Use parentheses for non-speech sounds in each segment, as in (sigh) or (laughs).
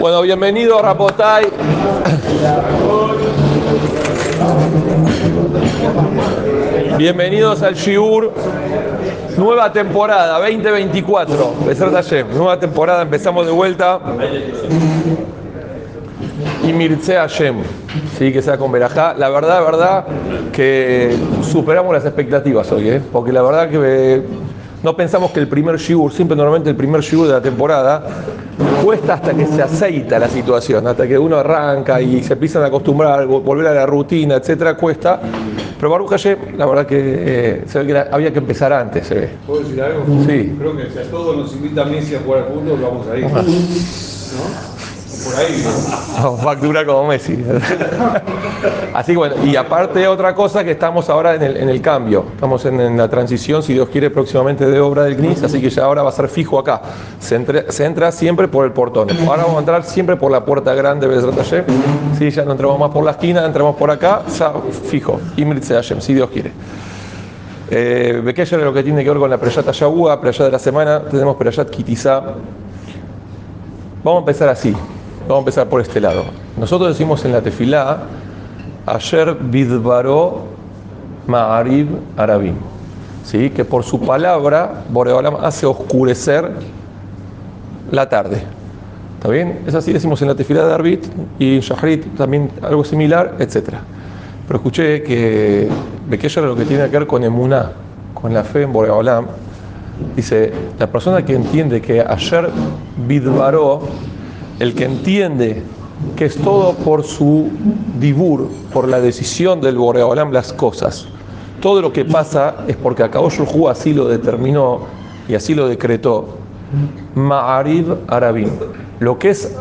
Bueno, bienvenido Rapotay. Bienvenidos al Shiur. Nueva temporada 2024. Nueva temporada, empezamos de vuelta. Y Mirce Hashem. Sí, que sea con Berajá. La verdad, verdad que superamos las expectativas hoy, ¿eh? porque la verdad que no pensamos que el primer shiur, siempre normalmente el primer shiur de la temporada, cuesta hasta que se aceita la situación, hasta que uno arranca y se empiezan a acostumbrar, volver a la rutina, etcétera, cuesta. Pero Baruch Hashem, la verdad que eh, se ve que había que empezar antes, se ve. ¿Puedo decir algo? Sí. Creo que si a todos nos invita a Messi a jugar al fútbol, vamos a ir. ¿No? Por ahí. (laughs) Factura como Messi. (laughs) Así que bueno, y aparte otra cosa que estamos ahora en el, en el cambio, estamos en, la transición, si Dios quiere, próximamente de obra del CNIS, así que ya ahora va a ser fijo acá. Se, entra siempre por el portón. Ahora vamos a entrar siempre por la puerta grande de Hashem. Sí, ya no entramos más por la esquina, entramos por acá, fijo. Imrit Hashem, si Dios quiere. Eh, es lo que tiene que ver con la Preyat Yahua, Preyat de la semana, tenemos Preyat Kitizá. Vamos a empezar así. Vamos a empezar por este lado. Nosotros decimos en la tefilá, ayer bidbaró ma'arib arabim. ¿Sí? Que por su palabra, Boreolam hace oscurecer la tarde. ¿Está bien? Es así, decimos en la tefilá de Arbit y en Shahrit también algo similar, etc. Pero escuché que Bekeyer lo que tiene que ver con emuná, con la fe en Boreolam, dice, la persona que entiende que ayer bidbaró el que entiende que es todo por su dibur, por la decisión del Boreolam las cosas. Todo lo que pasa es porque acabó Shulhu así lo determinó y así lo decretó. Ma'arib Arabim. Lo que es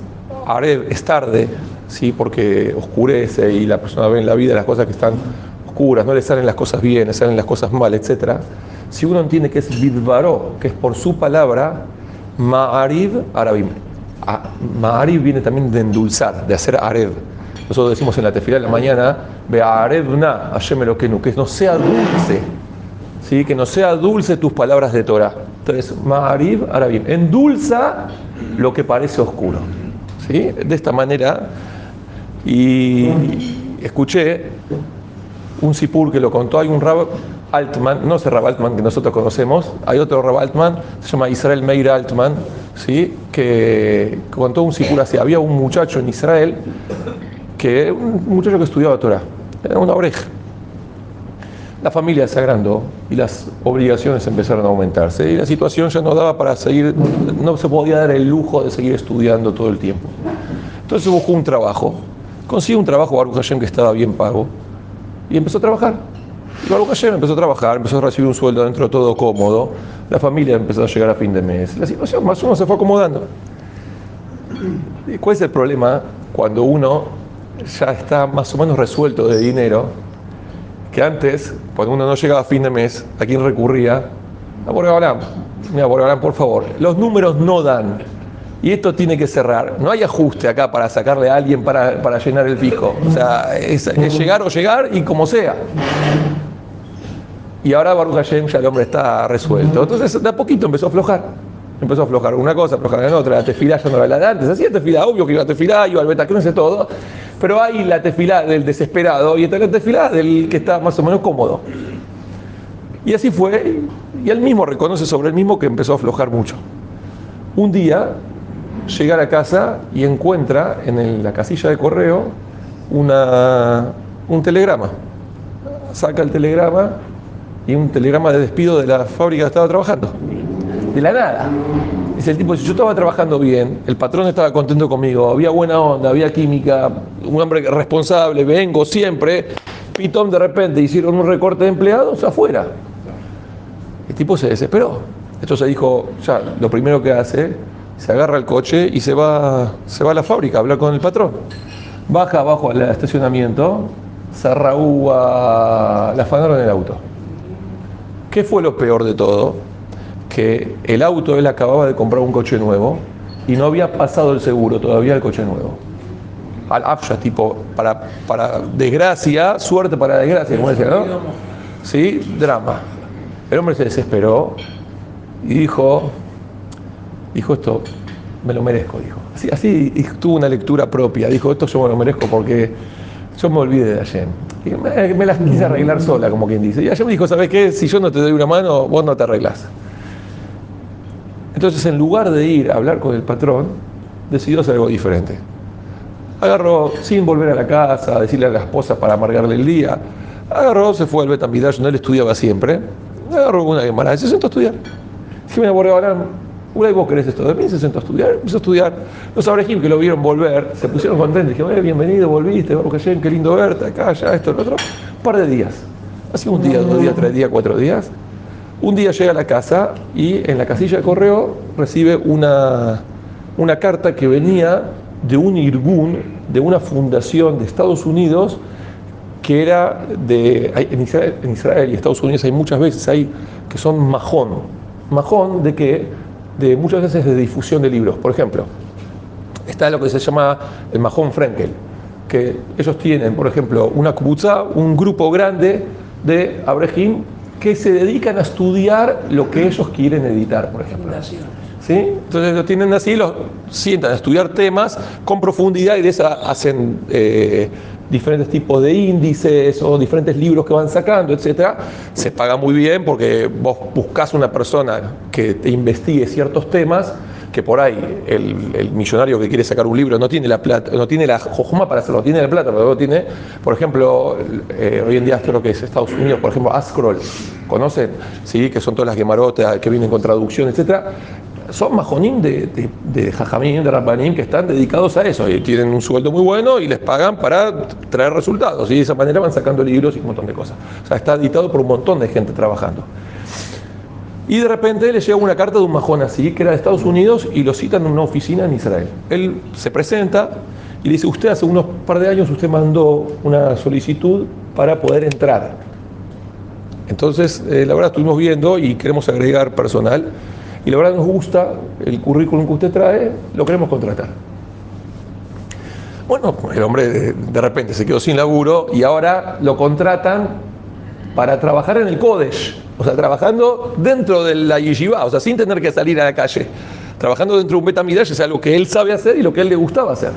Areb es tarde, ¿sí? porque oscurece y la persona ve en la vida las cosas que están oscuras, no le salen las cosas bien, le salen las cosas mal, etc. Si uno entiende que es Bidbaró, que es por su palabra, Ma'arib Arabim Ma'arib viene también de endulzar, de hacer arev. Nosotros decimos en la tefila de la mañana, ve arevna, lo que no sea dulce, ¿sí? que no sea dulce tus palabras de Torah. Entonces, Ma'arib, Arabim, endulza lo que parece oscuro. ¿sí? De esta manera, y escuché un sipur que lo contó, hay un rab Altman, no ese Rab Altman que nosotros conocemos, hay otro Rab Altman, se llama Israel Meir Altman, ¿sí? que contó un sipur así. Había un muchacho en Israel, que un muchacho que estudiaba Torah, era una oreja. La familia se agrandó y las obligaciones empezaron a aumentarse y la situación ya no daba para seguir, no se podía dar el lujo de seguir estudiando todo el tiempo. Entonces buscó un trabajo, consiguió un trabajo Baruch Hashem que estaba bien pago y empezó a trabajar. Y Baruch Hashem empezó a trabajar, empezó a recibir un sueldo dentro todo cómodo, la familia empezó a llegar a fin de mes, la situación más o menos se fue acomodando. ¿Y ¿Cuál es el problema cuando uno ya está más o menos resuelto de dinero? Que antes, cuando uno no llegaba a fin de mes, ¿a quién recurría? A Borgabalán. Mira, Borgabalán, por favor, los números no dan. Y esto tiene que cerrar. No hay ajuste acá para sacarle a alguien para, para llenar el pico. O sea, es, llegar o llegar y como sea y ahora Baruch Hashem ya el hombre está resuelto. Entonces de a poquito empezó a aflojar. Empezó a aflojar una cosa, aflojar en otra. La tefilá ya no era la de antes. La tefilá, obvio que iba a tefilá, iba al betacrón, sé todo. Pero hay la tefilá del desesperado y está la tefilá del que está más o menos cómodo. Y así fue. Y él mismo reconoce sobre él mismo que empezó a aflojar mucho. Un día llega a la casa y encuentra en la casilla de correo una, un telegrama. Saca el telegrama y un telegrama de despido de la fábrica que estaba trabajando. De la nada. Dice el tipo, yo estaba trabajando bien, el patrón estaba contento conmigo, había buena onda, había química, un hombre responsable, vengo siempre. Pitón de repente hicieron un recorte de empleados afuera. El tipo se desesperó. Esto se dijo, ya, lo primero que hace, se agarra el coche y se va, se va a la fábrica a hablar con el patrón. Baja abajo al estacionamiento, se arragúa, la afanaron el auto. ¿Qué fue lo peor de todo? Que el auto él acababa de comprar un coche nuevo y no había pasado el seguro todavía el coche nuevo. Al afsha, tipo, para, para desgracia, suerte para desgracia, como decía, ¿no? Sí, drama. El hombre se desesperó y dijo, dijo esto, me lo merezco, dijo. Así, así tuvo una lectura propia, dijo, esto yo me lo merezco porque yo me olvidé de Hashem. Y me, me las quise arreglar sola, como quien dice. Y Hashem me dijo, ¿sabes qué? Si yo no te doy una mano, vos no te arreglas. Entonces, en lugar de ir a hablar con el patrón, decidió hacer algo diferente. Agarró, sin volver a la casa, a decirle a la esposa para amargarle el día, agarró, se fue al Betamidash, no él estudiaba siempre, agarró una Gemara se sentó a estudiar. Dije, mira, por ahora, una vos querés esto de mí, se sentó a estudiar, empezó a estudiar. Los abrejim que lo vieron volver, se pusieron contentos, dijeron, eh, bienvenido, volviste, Baruch Hashem, qué lindo verte, acá, allá, esto, lo otro. Un par de días. Así un día, dos días, tres días, cuatro días. Un día llega a la casa y en la casilla de correo recibe una, una carta que venía de un irgún, de una fundación de Estados Unidos, que era de. En Israel, en Israel, y Estados Unidos hay muchas veces hay que son majón. Majón de que de muchas veces de difusión de libros. Por ejemplo, está lo que se llama el majón Frenkel, que ellos tienen, por ejemplo, una kubutza, un grupo grande de abrejim que se dedican a estudiar lo que ellos quieren editar, por ejemplo. ¿Sí? Entonces lo tienen así, los sientan a estudiar temas con profundidad y de esa hacen eh, diferentes tipos de índices o diferentes libros que van sacando, etcétera. Se paga muy bien porque vos buscas una persona que te investigue ciertos temas que por ahí el, el, millonario que quiere sacar un libro no tiene la plata, no tiene la jojuma para hacerlo, tiene la plata, pero luego tiene, por ejemplo, eh, hoy en día creo que es Estados Unidos, por ejemplo, Ascroll, ¿conocen? Sí, que son todas las gemarotas que vienen con traducción, etcétera son majonim de, de, de jajamim, de rabbanim, que están dedicados a eso y tienen un sueldo muy bueno y les pagan para traer resultados. Y de esa manera van sacando libros y un montón de cosas. Está editado por un montón de gente trabajando. Y de repente le llega una carta de un majón así, que era de Estados Unidos, y lo citan en una oficina en Israel. Él se presenta y dice, usted hace unos par de años usted mandó una solicitud para poder entrar. Entonces, eh, la verdad estuvimos viendo y queremos agregar personal y la verdad nos gusta el currículum que usted trae, lo queremos contratar. Bueno, el hombre de, repente se quedó sin laburo y ahora lo contratan para trabajar en el Kodesh, o sea, trabajando dentro de la yeshiva, o sea, sin tener que salir a la calle. Trabajando dentro de un Betamidash es algo que él sabe hacer y lo que él le gustaba hacer.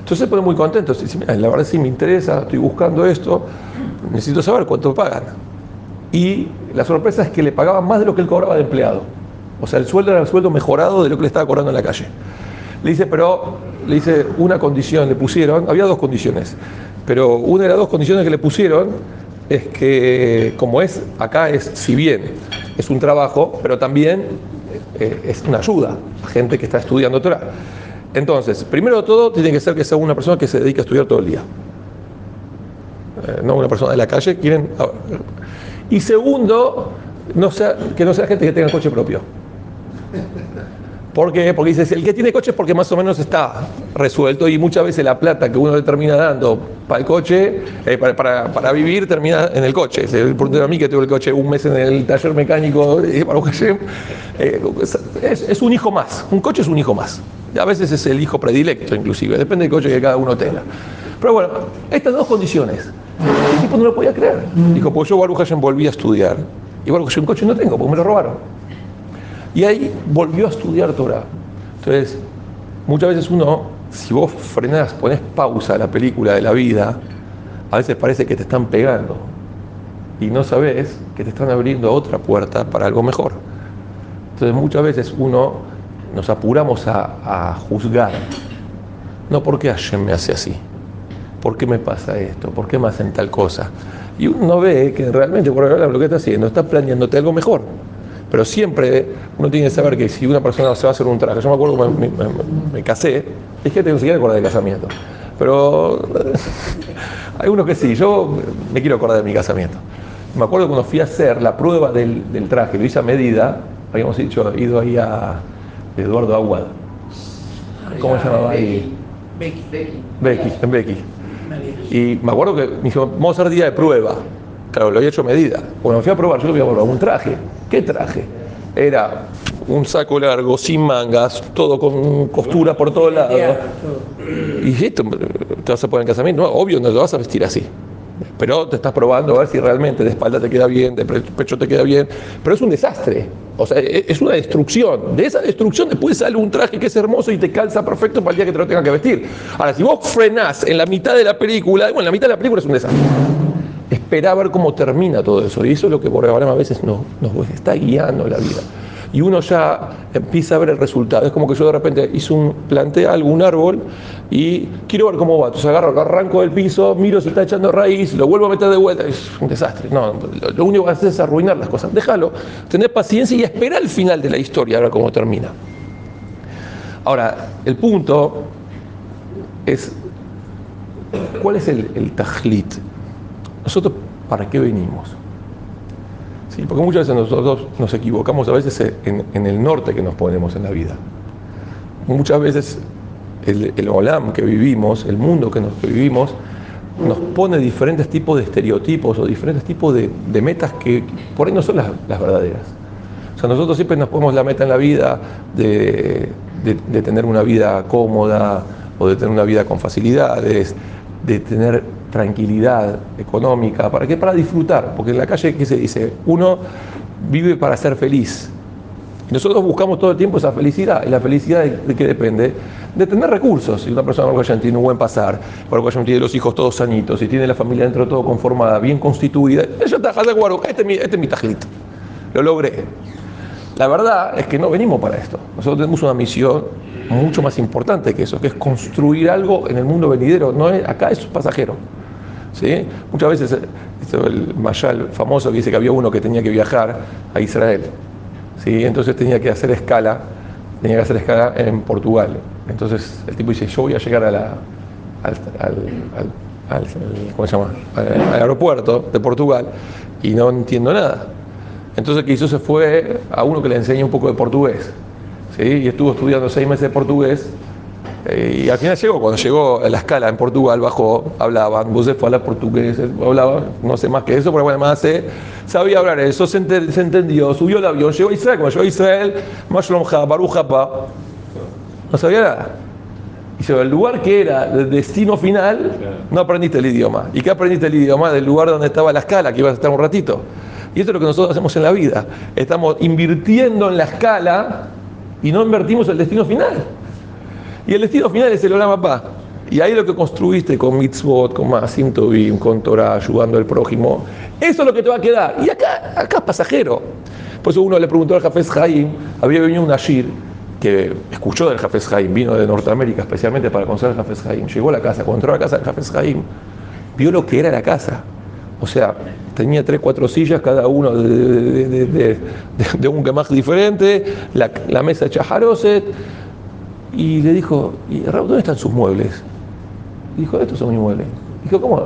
Entonces se pone muy contento. Dice, la verdad sí me interesa, estoy buscando esto, necesito saber cuánto pagan. Y la sorpresa es que le pagaban más de lo que él cobraba de empleado. O sea, el sueldo era el sueldo mejorado de lo que le estaba cobrando en la calle. Le dice, pero, le dice, una condición le pusieron, había dos condiciones, pero una de las dos condiciones que le pusieron es que, como es, acá es, si bien es un trabajo, pero también eh, es una ayuda, gente que está estudiando Torah. Entonces, primero de todo, tiene que ser que sea una persona que se dedique a estudiar todo el día. Eh, no una persona de la calle, quieren... Y segundo, no sea, que no sea gente que tenga coche propio. ¿Por qué? Porque dice, el que tiene coche es porque más o menos está resuelto y muchas veces la plata que uno le termina dando para el coche, eh, para, para, para, vivir, termina en el coche. Por a mí que tuve el coche un mes en el taller mecánico, (laughs) eh, eh, es, es, un hijo más. Un coche es un hijo más. A veces es el hijo predilecto, inclusive. Depende del coche que cada uno tenga. Pero bueno, estas dos condiciones. El tipo no lo podía creer. Dijo, pues yo Baruch Hashem volví a estudiar. Y Baruch Hashem un coche no tengo, porque me lo robaron. Y ahí volvió a estudiar Torah. Entonces, muchas veces uno, si vos frenás, pones pausa a la película de la vida, a veces parece que te están pegando y no sabes que te están abriendo otra puerta para algo mejor. Entonces muchas veces uno nos apuramos a, a juzgar. No, ¿por qué Hashem me hace así? ¿Por qué me pasa esto? ¿Por qué me hacen tal cosa? Y uno ve que realmente por lo que está haciendo está planeándote algo mejor. Pero siempre uno tiene que saber que si una persona se va a hacer un traje, yo me acuerdo cuando me, me, me casé, es que tengo que acordar del casamiento. Pero (laughs) hay unos que sí, yo me quiero acordar de mi casamiento. Me acuerdo cuando fui a hacer la prueba del, del traje, lo hice a medida, habíamos dicho, ido ahí a Eduardo Aguad. ¿Cómo se llamaba ahí? Becky. Becky. Becky, en Becky. Y me acuerdo que me dijo, vamos a hacer día de prueba. Claro, lo había hecho a medida. Cuando me fui a probar, yo lo había probado un traje. ¿Qué traje? Era un saco largo, sin mangas, todo con costura por todos lados. Y esto, ¿te vas a poner en casamiento? No, obvio, no te vas a vestir así. Pero te estás probando a ver si realmente de espalda te queda bien, de pecho te queda bien. Pero es un desastre. O sea, e-, es una destrucción. De esa destrucción después sale un traje que es hermoso y te calza perfecto para el día que te lo tengas que vestir. Ahora, si vos frenás en la mitad de la película, bueno, la mitad de la película es un desastre. Espera a ver cómo termina todo eso. Y eso es lo que ahora a veces nos, nos está guiando la vida y uno ya empieza a ver el resultado. Es como que yo de repente hice un, planté algún árbol y quiero ver cómo va. Entonces agarro, lo arranco del piso, miro si está echando raíz, lo vuelvo a meter de vuelta. Es un desastre. No, lo, único que hacer es arruinar las cosas. Déjalo, tener paciencia y espera el final de la historia, a ver cómo termina. Ahora, el punto es, ¿cuál es el, el tajlit? Nosotros, ¿para qué venimos? Sí, porque muchas veces nosotros nos equivocamos a veces en, el norte que nos ponemos en la vida. Muchas veces el, olam que vivimos, el mundo que, vivimos, nos pone diferentes tipos de estereotipos o diferentes tipos de, metas que por ahí no son las, verdaderas. O sea, nosotros siempre nos ponemos la meta en la vida de, de, tener una vida cómoda o de tener una vida con facilidades, de tener tranquilidad económica, ¿para qué? Para disfrutar, porque en la calle, ¿qué se dice? Uno vive para ser feliz. Nosotros buscamos todo el tiempo esa felicidad, y la felicidad de, qué depende? De tener recursos. Si una persona ya tiene un buen pasar, ya tiene los hijos todos sanitos, y tiene la familia dentro todo conformada, bien constituida, ella está de este es mi, este es mi tajlito. Lo logré. La verdad es que no venimos para esto. Nosotros tenemos una misión mucho más importante que eso, que es construir algo en el mundo venidero. No es, acá es pasajero. ¿Sí? Muchas veces, eh, el Mayal famoso que dice que había uno que tenía que viajar a Israel, ¿sí? entonces tenía que hacer escala, tenía que hacer escala en Portugal. Entonces el tipo dice, yo voy a llegar a la, al, ¿cómo se llama? al aeropuerto de Portugal y no entiendo nada. Entonces que hizo se fue a uno que le enseña un poco de portugués. ¿sí? Y estuvo estudiando seis meses de portugués y al final llegó, cuando llegó a la escala en Portugal, bajó, hablaban, vos fue a hablar portugués, hablaba, no sé más que eso, pero bueno, más se, sabía hablar eso, se, entendió, subió el avión, llegó a Israel, cuando llegó a Israel, Mashlom Baruch no sabía nada. Y el lugar que era el destino final, no aprendiste el idioma. ¿Y qué aprendiste el idioma? Del lugar donde estaba la escala, que ibas a estar un ratito. Y esto es lo que nosotros hacemos en la vida. Estamos invirtiendo en la escala y no invertimos el destino final. Y el destino final es el Olam Papá. Y ahí lo que construiste con mitzvot, con Maasim Tovim, con Torah, ayudando al prójimo, eso es lo que te va a quedar. Y acá, acá es pasajero. Por eso uno le preguntó al Jafes Jaim, había venido un Ashir que escuchó del Jafes Jaim, vino de Norteamérica especialmente para conocer al Jafes Jaim. Llegó a la casa, cuando entró a la casa del Jafes Jaim, vio lo que era la casa. O sea, tenía tres, cuatro sillas, cada uno de, un gemaj diferente, la, la mesa hecha jaroset y le dijo, ¿y Raúl, dónde están sus muebles? Y dijo, estos son mis muebles. Dijo, ¿cómo?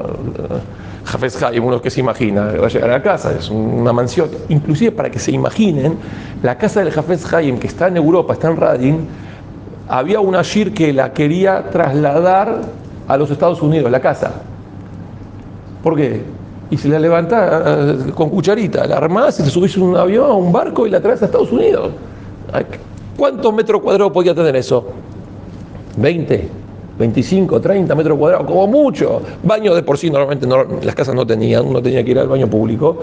Jafes Haim, uno que se imagina, va a llegar a la casa, es una mansión. Inclusive para que se imaginen, la casa del Jafes Haim, que está en Europa, está en Radin, había una Shir que la quería trasladar a los Estados Unidos, la casa. ¿Por qué? Y se la levanta eh, con cucharita, la armás y te subís a un avión, a un barco y la traes a Estados Unidos. ¿Cuántos metros cuadrados podía tener eso? 20, 25, 30 metros cuadrados, como mucho. Baño de por sí, normalmente las casas no tenían, uno tenía que ir al baño público.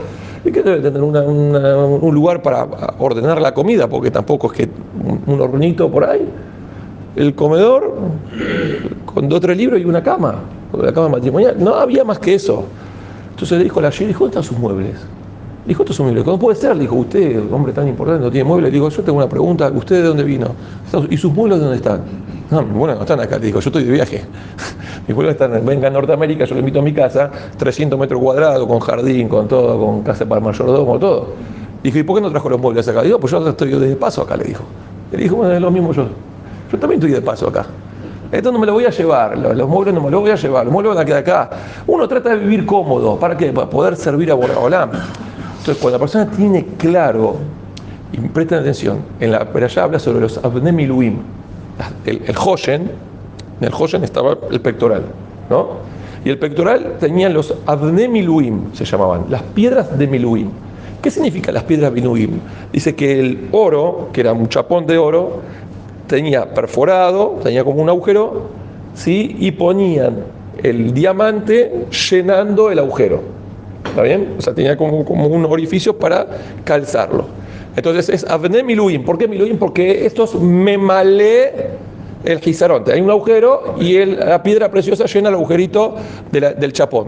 ¿Y que debe tener un lugar para ordenar la comida? Porque tampoco es que un, hornito por ahí. El comedor con dos o tres libros y una cama, la cama matrimonial. No había más que eso. Entonces le dijo a la G, ¿dónde están sus muebles? Dijo, estos son muebles. ¿Cómo puede ser? Dijo, usted, hombre tan importante, no tiene muebles. Dijo, yo tengo una pregunta, ¿usted de dónde vino? ¿Y sus muebles dónde están? No, muebles no están acá. Dijo, yo estoy de viaje. (laughs) mis muebles están, venga a Norteamérica, yo le invito a mi casa, 300 metros cuadrados, con jardín, con todo, con casa para mayordomo, todo. Dijo, ¿y por qué no trajo los muebles acá? Dijo, pues yo estoy de paso acá, le dijo. Le dijo, bueno, es lo mismo yo. Yo también estoy de paso acá. Esto no me lo voy a llevar, los, muebles no me los voy a llevar, los muebles van a quedar acá. Uno trata de vivir cómodo, ¿para qué? Para poder servir a Boraholam. Entonces, cuando la persona tiene claro, y presten atención, en la allá habla sobre los abnemiluim, el, el Hoshen, en el Hoshen estaba el pectoral, ¿no? Y el pectoral tenía los abnemiluim, se llamaban, las piedras de miluim. ¿Qué significa las piedras miluim? Dice que el oro, que era un chapón de oro, tenía perforado, tenía como un agujero, ¿sí? Y ponían el diamante llenando el agujero. ¿Está bien? O sea, tenía como, como un orificio para calzarlo. Entonces es Avne Miluim. ¿Por qué Miluim? Porque estos me malé el gizaronte. Hay un agujero y el- la piedra preciosa llena el agujerito de del chapón.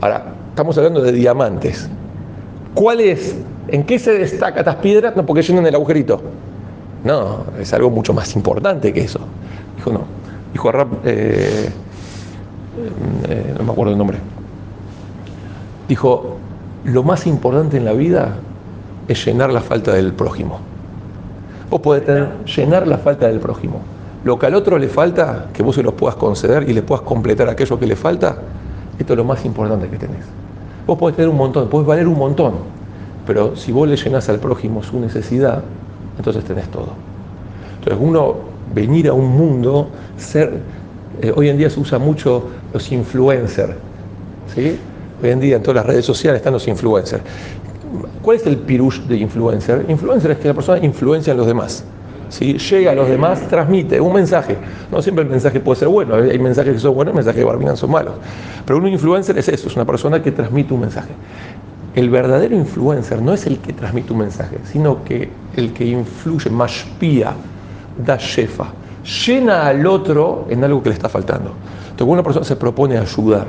Ahora, estamos hablando de diamantes. ¿Cuál es? ¿En qué se destaca estas piedras? No, porque llenan el agujerito. No, es algo mucho más importante que eso. Dijo, no. Dijo Rab, eh, eh, no me acuerdo el nombre. Dijo, lo más importante en la vida es llenar la falta del prójimo. Vos podés tener, llenar la falta del prójimo. Lo que al otro le falta, que vos se lo puedas conceder y le puedas completar aquello que le falta, esto es lo más importante que tenés. Vos podés tener un montón, podés valer un montón, pero si vos le llenás al prójimo su necesidad, entonces tenés todo. Entonces uno venir a un mundo, ser, eh, hoy en día se usa mucho los influencers, ¿sí? Hoy en día en todas las redes sociales están los influencers. ¿Cuál es el pirush de influencer? Influencer es que la persona influencia en los demás. ¿sí? Llega a los demás, transmite un mensaje. No siempre el mensaje puede ser bueno, hay mensajes que son buenos, mensajes que barbinan son malos. Pero un influencer es eso, es una persona que transmite un mensaje. El verdadero influencer no es el que transmite un mensaje, sino que el que influye, más da shefa, llena al otro en algo que le está faltando. Entonces, cuando una persona se propone ayudar,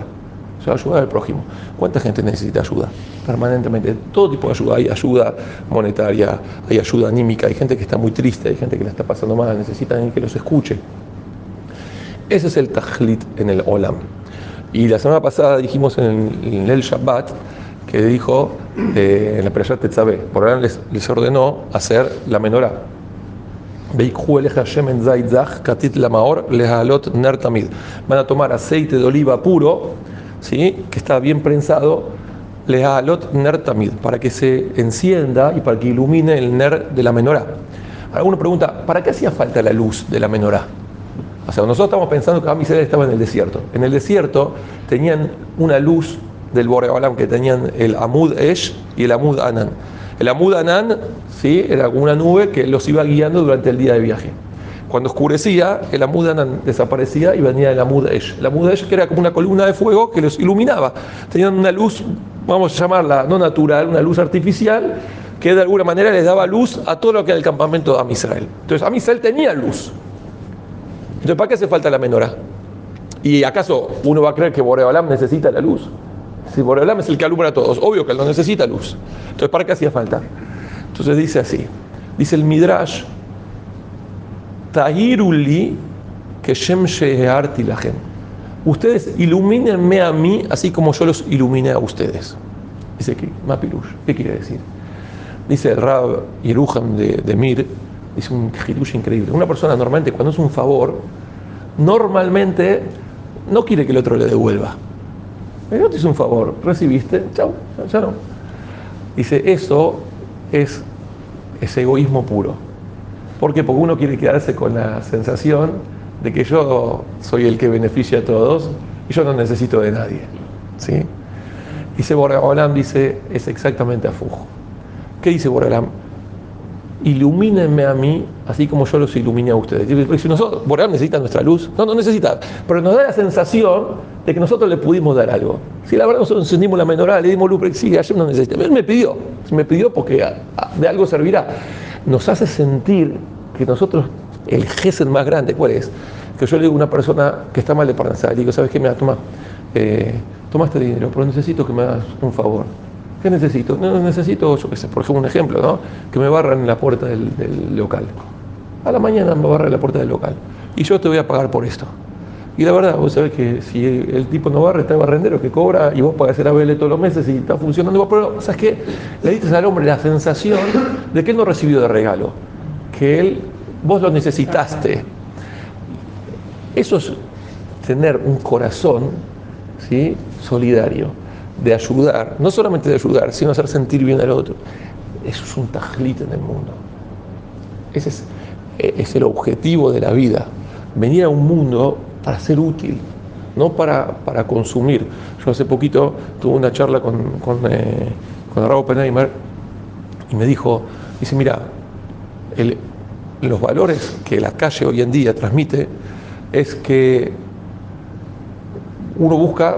o sea, ayudar al prójimo. ¿Cuánta gente necesita ayuda? Permanentemente. Todo tipo de ayuda. Hay ayuda monetaria, hay ayuda anímica, hay gente que está muy triste, hay gente que la está pasando mal, necesitan que los escuche. Ese es el tajlit en el olam. Y la semana pasada dijimos en el, el Shabbat que dijo eh, en la Perashat Tetzabé, por ahora les, les ordenó hacer la menorá. Van a tomar aceite de oliva puro, ¿sí? que está bien prensado, lehalot ner tamid, para que se encienda y para que ilumine el ner de la menorá. Alguno pregunta, ¿para qué hacía falta la luz de la menorá? O sea, nosotros estamos pensando que Am Israel estaba en el desierto. En el desierto tenían una luz del Boreolam que tenían el Amud Esh y el Amud Anan. El Amud Anan, sí, era una nube que los iba guiando durante el día de viaje. Cuando oscurecía, el Amud Anan desaparecía y venía el Amud Esh. El Amud Esh que era como una columna de fuego que los iluminaba. Tenían una luz, vamos a llamarla no natural, una luz artificial que de alguna manera les daba luz a todo lo que era el campamento de Am Israel. Entonces, Am Israel tenía luz. Entonces, ¿para qué hace falta la menorá? ¿Y acaso uno va a creer que Boreolam necesita la luz? Si Boreolam es el que alumbra a todos, obvio que él no necesita luz. Entonces, ¿para qué hacía falta? Entonces dice así, dice el Midrash, Tahiruli que Shem Shehearti Lahem. Ustedes ilumínenme a mí así como yo los iluminé a ustedes. Dice aquí, Mapirush. ¿Qué quiere decir? Dice Rab Yeruham de, de Mir, dice un hidush increíble. Una persona normalmente cuando es un favor, normalmente no quiere que el otro le devuelva. Yo te hice un favor, recibiste, chao, ya no. Dice, eso es, es egoísmo puro. ¿Por qué? Porque uno quiere quedarse con la sensación de que yo soy el que beneficia a todos y yo no necesito de nadie. ¿sí? Dice Boreolam, dice, es exactamente afujo. ¿Qué dice Boreolam? Ilumínenme a mí así como yo los iluminé a ustedes. Si nosotros, Boreolam necesita nuestra luz, no, no necesita, pero nos da la sensación de que nosotros le pudimos dar algo. Si la verdad nosotros encendimos la menorá, le dimos luz, sí, ayer no necesita. Él me pidió, me pidió porque de algo servirá. Nos hace sentir que nosotros, el gesed más grande, ¿cuál es? Que yo le digo a una persona que está mal de parnasá, le digo, ¿sabes qué? Mira, toma, eh, toma este dinero, pero necesito que me hagas un favor. ¿Qué necesito? No, necesito, yo qué sé, por ejemplo, un ejemplo, ¿no? Que me barran la puerta del, del local. A la mañana me barra la puerta del local. Y yo te voy a pagar por esto. Y la verdad, vos sabés que si el tipo no barre, está el barrendero que cobra y vos pagás el ABL todos los meses y está funcionando. Pero, ¿sabes qué? Le diste al hombre la sensación de que él no recibió de regalo, que él, vos lo necesitaste. Eso es tener un corazón ¿sí? solidario, de ayudar, no solamente de ayudar, sino hacer sentir bien al otro. Eso es un tajlit en el mundo. Ese es, es el objetivo de la vida. Venir a un mundo para ser útil, no para, para consumir. Yo hace poquito tuve una charla con, con, eh, con Raúl Penheimer y me dijo, dice, mira, el, los valores que la calle hoy en día transmite es que uno busca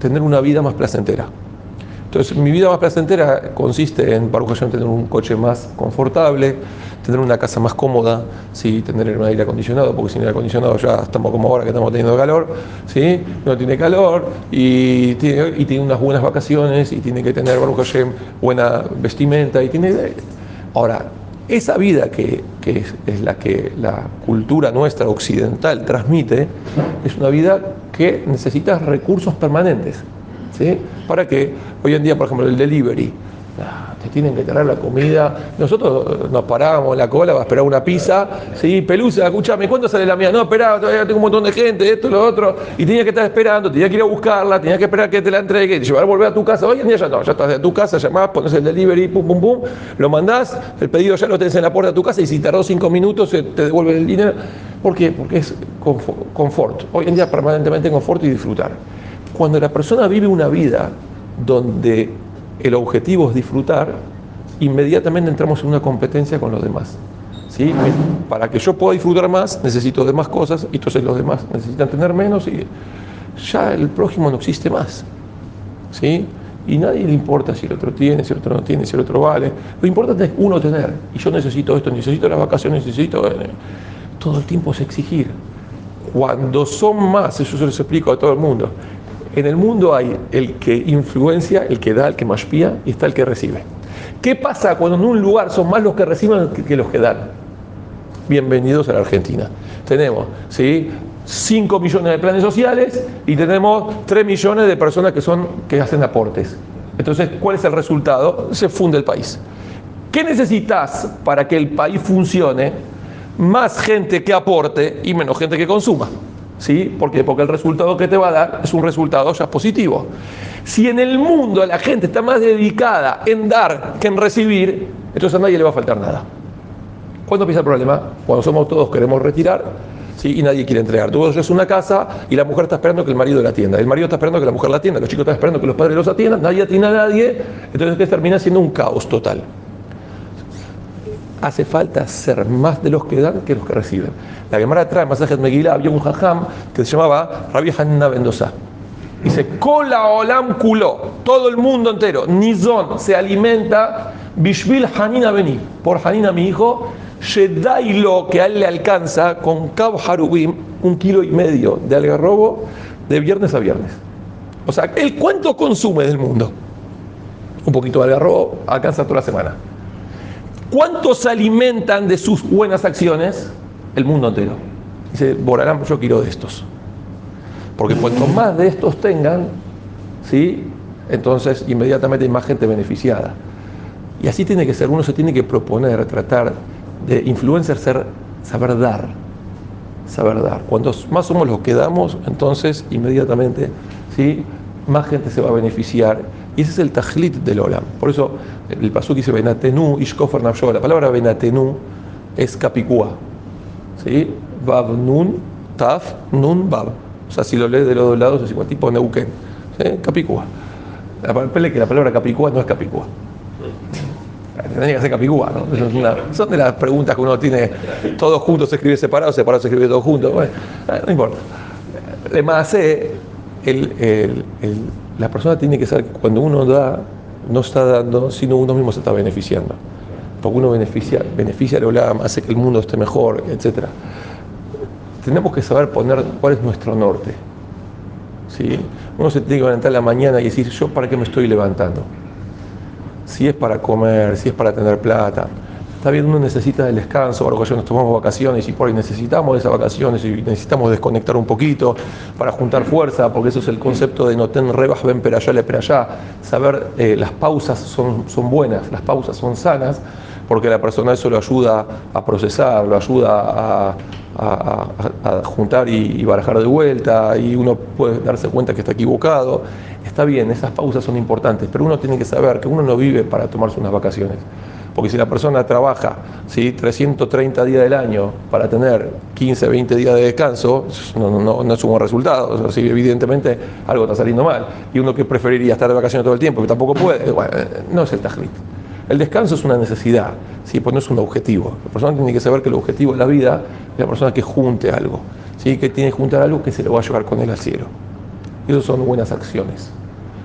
tener una vida más placentera. Entonces, mi vida más placentera consiste en, ocasión, tener un coche más confortable, tener una casa más cómoda, ¿sí? tener un aire acondicionado, porque sin aire acondicionado ya estamos como ahora que estamos teniendo calor, ¿sí? no tiene calor y tiene, y tiene unas buenas vacaciones y tiene que tener, Baruch buena vestimenta y tiene... Ahora, esa vida que, es, la que la cultura nuestra occidental transmite, es una vida que necesita recursos permanentes. Para que hoy en día, por ejemplo, el delivery, te tienen que traer la comida. Nosotros nos parábamos en la cola para esperar una pizza. Sí, Pelusa, escúchame, ¿cuándo sale la mía? No, espera, todavía tengo un montón de gente, esto, lo otro. Y tenía que estar esperando, tenía que ir a buscarla, tenía que esperar que te la entregue, llevar volver a tu casa. Hoy en día ya no, ya estás de tu casa, llamás, pones el delivery, pum, pum, pum, lo mandás, el pedido ya lo tenés en la puerta de tu casa y si tardó cinco minutos te devuelven el dinero. ¿Por qué? Porque es confort. Hoy en día permanentemente confort y disfrutar. Cuando la persona vive una vida donde el objetivo es disfrutar, inmediatamente entramos en una competencia con los demás. ¿sí? Para que yo pueda disfrutar más, necesito de más cosas, y entonces los demás necesitan tener menos, y ya el prójimo no existe más. ¿sí? Y nadie le importa si el otro tiene, si el otro no tiene, si el otro vale. Lo importante es uno tener. Y yo necesito esto, necesito las vacaciones, necesito... todo el tiempo es exigir. Cuando son más, eso se los explico a todo el mundo, en el mundo hay el que influencia, el que da, el que maspía y está el que recibe. ¿Qué pasa cuando en un lugar son más los que reciben que los que dan? Bienvenidos a la Argentina. Tenemos, ¿sí? 5 millones de planes sociales y tenemos 3 millones de personas que, son, que hacen aportes. Entonces, ¿cuál es el resultado? Se funde el país. ¿Qué necesitas para que el país funcione? Más gente que aporte y menos gente que consuma. ¿Sí? ¿Por qué? Porque el resultado que te va a dar es un resultado ya positivo. Si en el mundo la gente está más dedicada en dar que en recibir, entonces a nadie le va a faltar nada. ¿Cuándo empieza el problema? Cuando somos todos queremos retirar ¿sí? y nadie quiere entregar. Tú es una casa y la mujer está esperando que el marido la atienda. El marido está esperando que la mujer la atienda. Los chicos están esperando que los padres los atiendan. Nadie atiende a nadie. Entonces ¿qué termina siendo un caos total hace falta ser más de los que dan que los que reciben. La Gemara trae Masajes Megillah, había un jajam que se llamaba Rabbi Hanina Mendoza. Dice, Kola Olam Kulo, todo el mundo entero, Nizon se alimenta, Bishvil Hanina Beni, por Hanina mi hijo, lo que a él le alcanza con Kab Harubim, un kilo y medio de algarrobo de viernes a viernes. O sea, ¿él cuánto consume del mundo? Un poquito de algarrobo alcanza toda la semana. ¿Cuántos se alimentan de sus buenas acciones? El mundo entero. Dice, Borarán, yo quiero de estos. Porque cuanto más de estos tengan, ¿sí? entonces inmediatamente hay más gente beneficiada. Y así tiene que ser, uno se tiene que proponer, tratar de influencer, ser, saber dar. Saber dar. Cuantos más somos los que damos, entonces inmediatamente ¿sí? más gente se va a beneficiar y ese es el tajlit del olam. Por eso el pasuk dice Benatenu Ishkofer Nafsho. La palabra Benatenu es capicúa. ¿Sí? Bab Nun, Taf, Nun, Bab. O sea, si lo lees de los dos lados es igual, tipo Neuquén. ¿Sí? Capicúa. La que la palabra capicúa no es capicúa. Tendría que ser capicúa, ¿no? son de las preguntas que uno tiene, todos juntos se escribe separado, separado se escribe todos juntos. No importa. Le más el, el, el la persona tiene que saber que cuando uno da, no está dando, sino uno mismo se está beneficiando. Porque uno beneficia, beneficia al Olam, hace que el mundo esté mejor, etc. Tenemos que saber poner cuál es nuestro norte. ¿Sí? Uno se tiene que levantar la mañana y decir, ¿yo para qué me estoy levantando? Si es para comer, si es para tener plata, Está bien, uno necesita el descanso, ahora que nos tomamos vacaciones y por ahí necesitamos esas vacaciones y necesitamos desconectar un poquito para juntar fuerza, porque eso es el concepto de no tener rebas, ven pero allá, le pero allá. Saber eh, las pausas son, son buenas, las pausas son sanas, porque la persona eso lo ayuda a procesar, lo ayuda a, juntar y, y barajar de vuelta, y uno puede darse cuenta que está equivocado. Está bien, esas pausas son importantes, pero uno tiene que saber que uno no vive para tomarse unas vacaciones. Porque si la persona trabaja ¿sí? 330 días del año para tener 15, 20 días de descanso, no, no, es un buen resultado. O evidentemente algo está saliendo mal. Y uno que preferiría estar de vacaciones todo el tiempo, que tampoco puede, bueno, no es el tajlit. El descanso es una necesidad, ¿sí? pues no es un objetivo. La persona tiene que saber que el objetivo de la vida es la persona que junte algo. ¿sí? que tiene que juntar algo que se lo va a llevar con él al cielo. Eso son buenas acciones.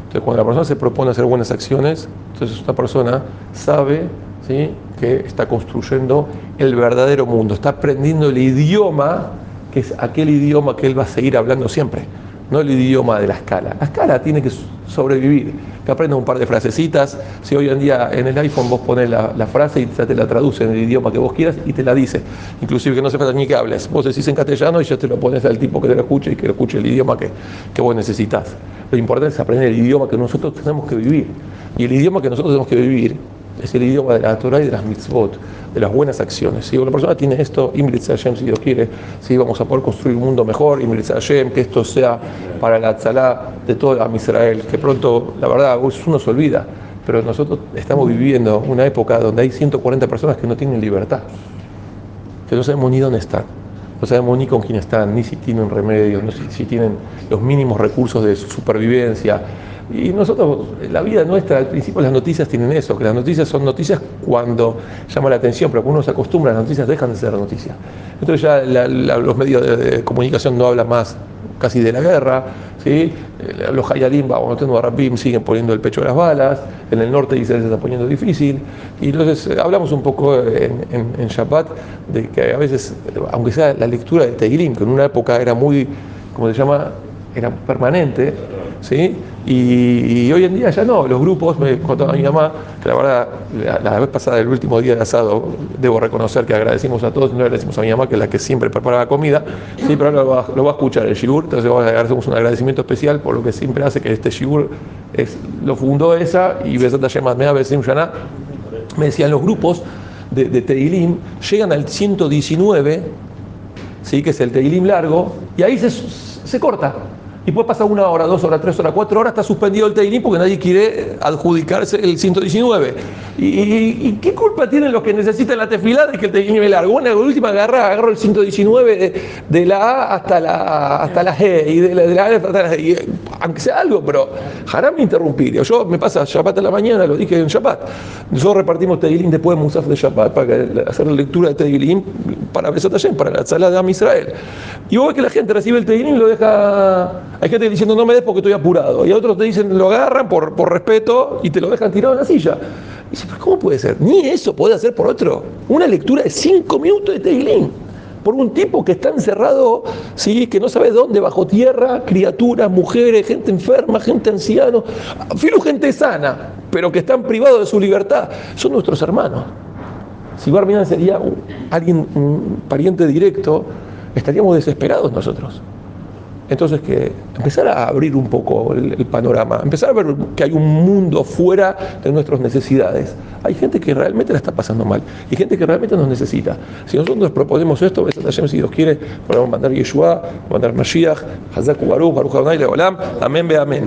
Entonces, cuando la persona se propone hacer buenas acciones, entonces una persona sabe ¿sí? que está construyendo el verdadero mundo, está aprendiendo el idioma, que es aquel idioma que él va a seguir hablando siempre, no el idioma de la escala. La escala tiene que sobrevivir, que aprenda un par de frasecitas. Si hoy en día en el iPhone vos pones la, frase y ya te la traduce en el idioma que vos quieras y te la dice. Inclusive que no se falta ni que hables. Vos decís en castellano y ya te lo pones al tipo que te lo escuche y que lo escuche el idioma que, que vos necesitas. Lo importante es aprender el idioma que nosotros tenemos que vivir. Y el idioma que nosotros tenemos que vivir es el idioma de la Torah y de las mitzvot, de las buenas acciones. Si una persona tiene esto, Imritz Hashem, si Dios quiere, si vamos a poder construir un mundo mejor, Imritz Hashem, que esto sea para la tzalá de toda Israel, que pronto, la verdad, uno se olvida, pero nosotros estamos viviendo una época donde hay 140 personas que no tienen libertad, que no sabemos ni dónde están. No sabemos ni con quién están, ni si tienen remedio, ni si tienen los mínimos recursos de supervivencia, y nosotros, la vida nuestra, al principio las noticias tienen eso, que las noticias son noticias cuando llama la atención, pero cuando uno se acostumbra, las noticias dejan de ser noticias. Entonces ya los medios de, comunicación no hablan más casi de la guerra, ¿sí? Eh, los Hayalim, a Rabim, siguen poniendo el pecho a las balas, en el norte Israel se está poniendo difícil, y entonces eh, hablamos un poco en, en, Shabbat de que a veces, aunque sea la lectura de Teilim, que en una época era muy, como se llama, era permanente, ¿sí? Y, hoy en día ya no, los grupos, me contaba mi mamá, que la verdad, la, vez pasada, el último día de asado, debo reconocer que agradecimos a todos, no agradecimos a mi mamá, que es la que siempre prepara la comida, sí, pero ahora lo va, a escuchar el shigur, entonces hacemos un agradecimiento especial por lo que siempre hace que este shigur es, lo fundó esa, y Besat Hashem Mea Besim Shana, me decían los grupos de, de Teilim, llegan al 119, ¿sí? que es el Teilim largo, y ahí se, se corta y puede pasar una hora, dos horas, tres horas, cuatro horas, está suspendido el Teilim porque nadie quiere adjudicarse el 119. ¿Y, qué culpa tienen los que necesitan la tefilá de que el Teilim es largo? Bueno, última agarra, agarro el 119 de, la A hasta la, hasta la G, y de la, de A hasta la G, aunque sea algo, pero me interrumpir. Yo me pasa Shabbat a la mañana, lo dije en Shabbat. Nosotros repartimos Teilim después de Musaf de Shabbat para hacer la lectura de Teilim para Besot para la sala de Am Israel. Y vos ves que la gente recibe el Teilim y lo deja hay gente diciendo no me des porque estoy apurado. Y otros te dicen lo agarran por, por respeto y te lo dejan tirado en la silla. Y dice, pero ¿cómo puede ser? Ni eso puede hacer por otro. Una lectura de cinco minutos de Teilín. Por un tipo que está encerrado, ¿sí? que no sabe dónde, bajo tierra, criaturas, mujeres, gente enferma, gente anciana, filo gente sana, pero que están privados de su libertad. Son nuestros hermanos. Si Barminan sería alguien, un pariente directo, estaríamos desesperados nosotros. Entonces, que empezar a abrir un poco el, panorama, empezar a ver que hay un mundo fuera de nuestras necesidades. Hay gente que realmente la está pasando mal y gente que realmente nos necesita. Si nosotros nos proponemos esto, si Dios quiere, podemos mandar Yeshua, mandar Mashiach, Hazak Baruch, Baruch Adonai Leolam, amén, ve amén.